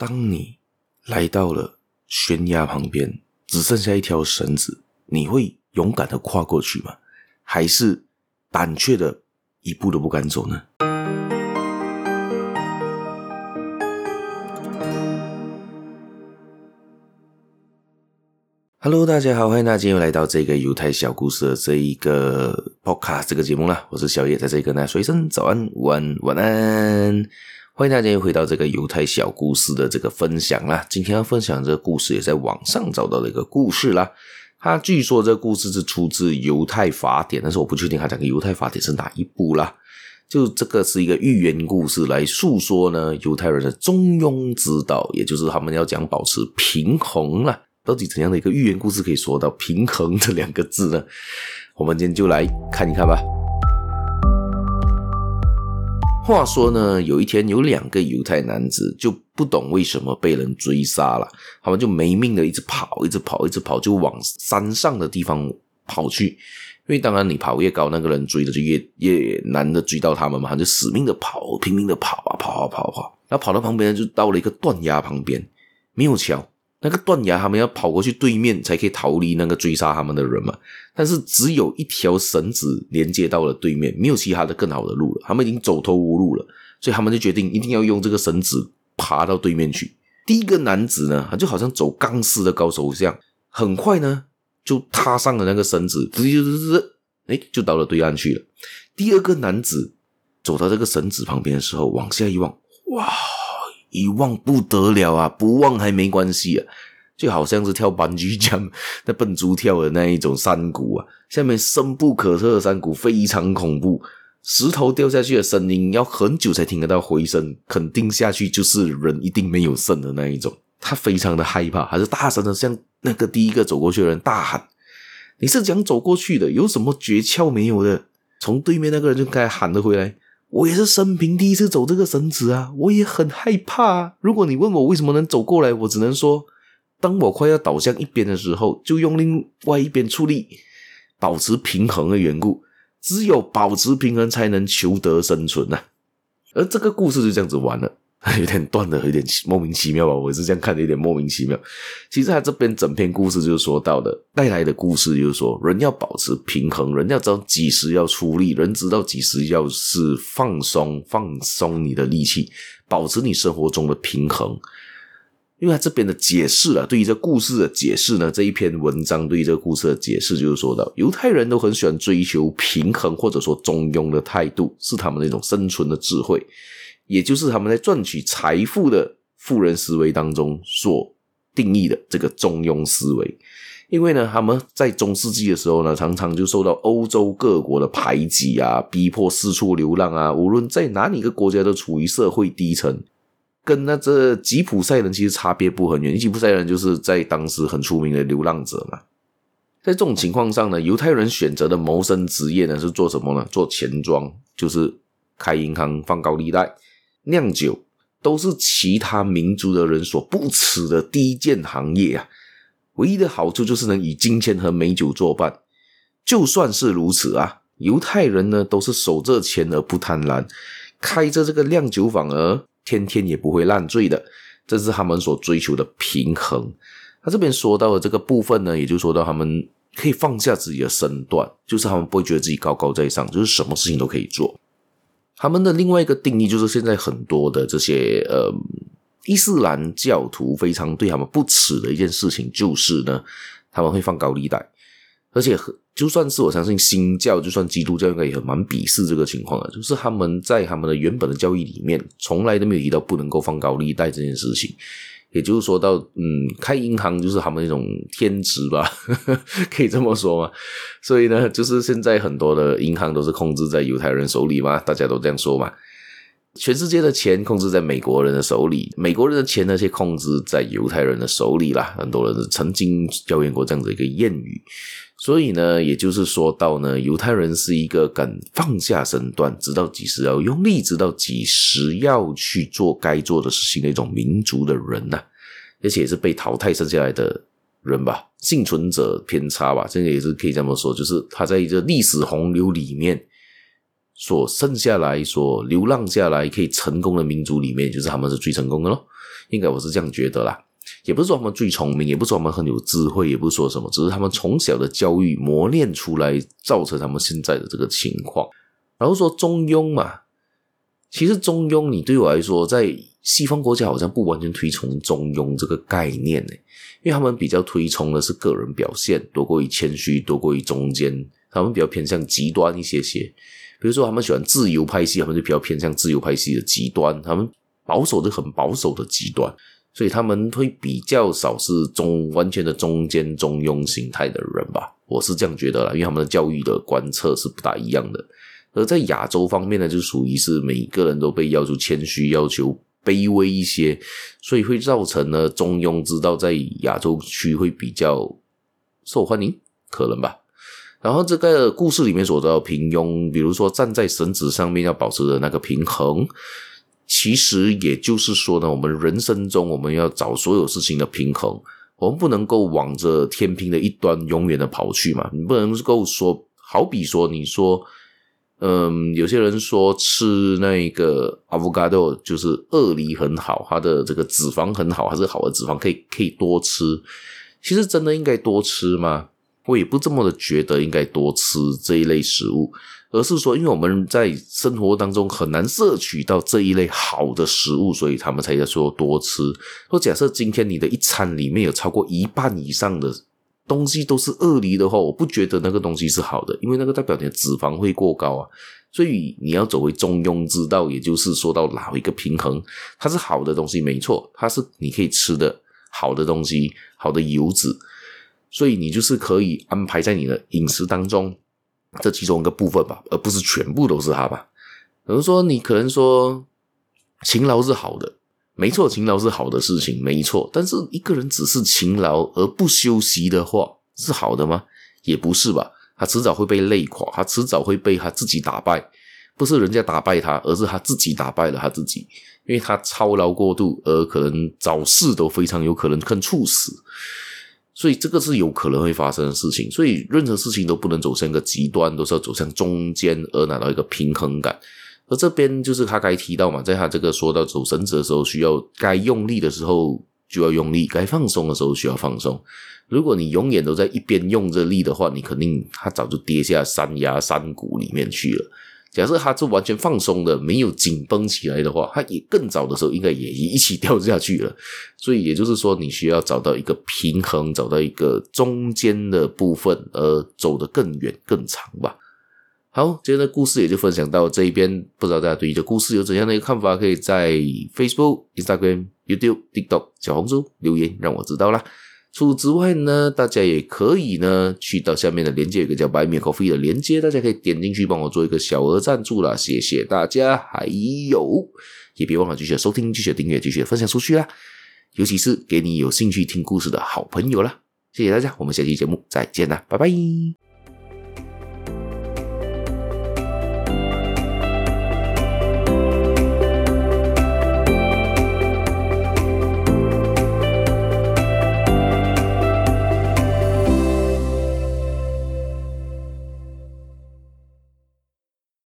当你来到了悬崖旁边，只剩下一条绳子，你会勇敢的跨过去吗？还是胆怯的一步都不敢走呢？Hello，大家好，欢迎大家今天又来到这个犹太小故事的这一个 Podcast 这个节目啦。我是小叶，在这里跟大家说一声早安、午安、晚安。欢迎大家又回到这个犹太小故事的这个分享啦。今天要分享这个故事，也在网上找到了一个故事啦。它据说这个故事是出自犹太法典，但是我不确定它讲的犹太法典是哪一部啦。就这个是一个寓言故事，来诉说呢犹太人的中庸之道，也就是他们要讲保持平衡啦。到底怎样的一个寓言故事可以说到平衡这两个字呢？我们今天就来看一看吧。话说呢，有一天有两个犹太男子就不懂为什么被人追杀了，他们就没命的一直跑，一直跑，一直跑，就往山上的地方跑去。因为当然你跑越高，那个人追的就越越难的追到他们嘛，他就死命的跑，拼命的跑啊跑啊跑啊跑，然后跑到旁边就到了一个断崖旁边，没有桥。那个断崖，他们要跑过去对面才可以逃离那个追杀他们的人嘛。但是只有一条绳子连接到了对面，没有其他的更好的路了。他们已经走投无路了，所以他们就决定一定要用这个绳子爬到对面去。第一个男子呢，他就好像走钢丝的高手一样，很快呢就踏上了那个绳子，滋滋滋滋，哎，就到了对岸去了。第二个男子走到这个绳子旁边的时候，往下一望，哇！一望不得了啊，不望还没关系啊，就好像是跳班机这样，那笨猪跳的那一种山谷啊，下面深不可测的山谷非常恐怖，石头掉下去的声音要很久才听得到回声，肯定下去就是人一定没有剩的那一种，他非常的害怕，还是大声的向那个第一个走过去的人大喊：“你是讲走过去的，有什么诀窍没有的？”从对面那个人就开始喊了回来。我也是生平第一次走这个绳子啊，我也很害怕啊。如果你问我为什么能走过来，我只能说，当我快要倒向一边的时候，就用另外一边出力，保持平衡的缘故。只有保持平衡，才能求得生存啊。而这个故事就这样子完了。有点断的，有点莫名其妙吧？我是这样看的，有点莫名其妙。其实他这边整篇故事就是说到的，带来的故事就是说，人要保持平衡，人要知道几时要出力，人知道几时要是放松，放松你的力气，保持你生活中的平衡。因为他这边的解释啊，对于这故事的解释呢，这一篇文章对于这故事的解释就是说到，犹太人都很喜欢追求平衡或者说中庸的态度，是他们那种生存的智慧。也就是他们在赚取财富的富人思维当中所定义的这个中庸思维，因为呢，他们在中世纪的时候呢，常常就受到欧洲各国的排挤啊，逼迫四处流浪啊，无论在哪里一个国家都处于社会低层，跟那这吉普赛人其实差别不很远。吉普赛人就是在当时很出名的流浪者嘛，在这种情况上呢，犹太人选择的谋生职业呢是做什么呢？做钱庄，就是开银行放高利贷。酿酒都是其他民族的人所不耻的低贱行业啊！唯一的好处就是能以金钱和美酒作伴。就算是如此啊，犹太人呢都是守着钱而不贪婪，开着这个酿酒坊而天天也不会烂醉的，这是他们所追求的平衡。他这边说到的这个部分呢，也就说到他们可以放下自己的身段，就是他们不会觉得自己高高在上，就是什么事情都可以做。他们的另外一个定义就是，现在很多的这些呃伊斯兰教徒非常对他们不耻的一件事情，就是呢，他们会放高利贷，而且就算是我相信新教，就算基督教应该也很蛮鄙视这个情况的，就是他们在他们的原本的教义里面，从来都没有提到不能够放高利贷这件事情。也就是说到，嗯，开银行就是他们一种天职吧，可以这么说吗？所以呢，就是现在很多的银行都是控制在犹太人手里嘛，大家都这样说嘛。全世界的钱控制在美国人的手里，美国人的钱那些控制在犹太人的手里啦。很多人曾经表演过这样子一个谚语。所以呢，也就是说到呢，犹太人是一个敢放下身段，知道几时要用力，知道几时要去做该做的事情的一种民族的人呐、而且也是被淘汰剩下来的人吧，幸存者偏差吧，这个也是可以这么说，就是他在这历史洪流里面所剩下来、所流浪下来可以成功的民族里面，就是他们是最成功的咯。应该我是这样觉得啦。也不是说他们最聪明，也不是说他们很有智慧，也不是说什么，只是他们从小的教育磨练出来，造成他们现在的这个情况。然后说中庸嘛，其实中庸，你对我来说，在西方国家好像不完全推崇中庸这个概念呢，因为他们比较推崇的是个人表现，多过于谦虚，多过于中间，他们比较偏向极端一些些。比如说，他们喜欢自由派系，他们就比较偏向自由派系的极端；他们保守的很保守的极端。所以他们会比较少是中完全的中间中庸形态的人吧，我是这样觉得啦，因为他们的教育的观测是不大一样的。而在亚洲方面呢，就属于是每个人都被要求谦虚，要求卑微一些，所以会造成呢中庸之道在亚洲区会比较受欢迎，可能吧。然后这个故事里面所说的平庸，比如说站在绳子上面要保持的那个平衡。其实也就是说呢，我们人生中我们要找所有事情的平衡，我们不能够往着天平的一端永远的跑去嘛。你不能够说，好比说，你说，嗯，有些人说吃那个 avocado 就是鳄梨很好，它的这个脂肪很好，还是好的脂肪，可以可以多吃。其实真的应该多吃吗？我也不这么的觉得应该多吃这一类食物。而是说，因为我们在生活当中很难摄取到这一类好的食物，所以他们才在说多吃。说假设今天你的一餐里面有超过一半以上的东西都是鳄梨的话，我不觉得那个东西是好的，因为那个代表你的脂肪会过高啊。所以你要走回中庸之道，也就是说到哪一个平衡，它是好的东西没错，它是你可以吃的好的东西，好的油脂，所以你就是可以安排在你的饮食当中。这其中一个部分吧，而不是全部都是它吧。比如说，你可能说勤劳是好的，没错，勤劳是好的事情，没错。但是一个人只是勤劳而不休息的话，是好的吗？也不是吧。他迟早会被累垮，他迟早会被他自己打败，不是人家打败他，而是他自己打败了他自己，因为他操劳过度，而可能早逝都非常有可能更猝死。所以这个是有可能会发生的事情，所以任何事情都不能走向一个极端，都是要走向中间而拿到一个平衡感。而这边就是他该提到嘛，在他这个说到走绳子的时候，需要该用力的时候就要用力，该放松的时候需要放松。如果你永远都在一边用着力的话，你肯定他早就跌下山崖山谷里面去了。假设它是完全放松的，没有紧绷起来的话，它也更早的时候应该也一起掉下去了。所以也就是说，你需要找到一个平衡，找到一个中间的部分，而走得更远更长吧。好，今天的故事也就分享到这一边。不知道大家对于这故事有怎样的一个看法？可以在 Facebook、Instagram、YouTube、TikTok、小红书留言让我知道啦。除此之外呢，大家也可以呢去到下面的连接，有个叫 Buy Me Coffee 的连接，大家可以点进去帮我做一个小额赞助啦，谢谢大家。还有，也别忘了继续收听、继续订阅、继续分享出去啦，尤其是给你有兴趣听故事的好朋友啦，谢谢大家，我们下期节目再见啦，拜拜。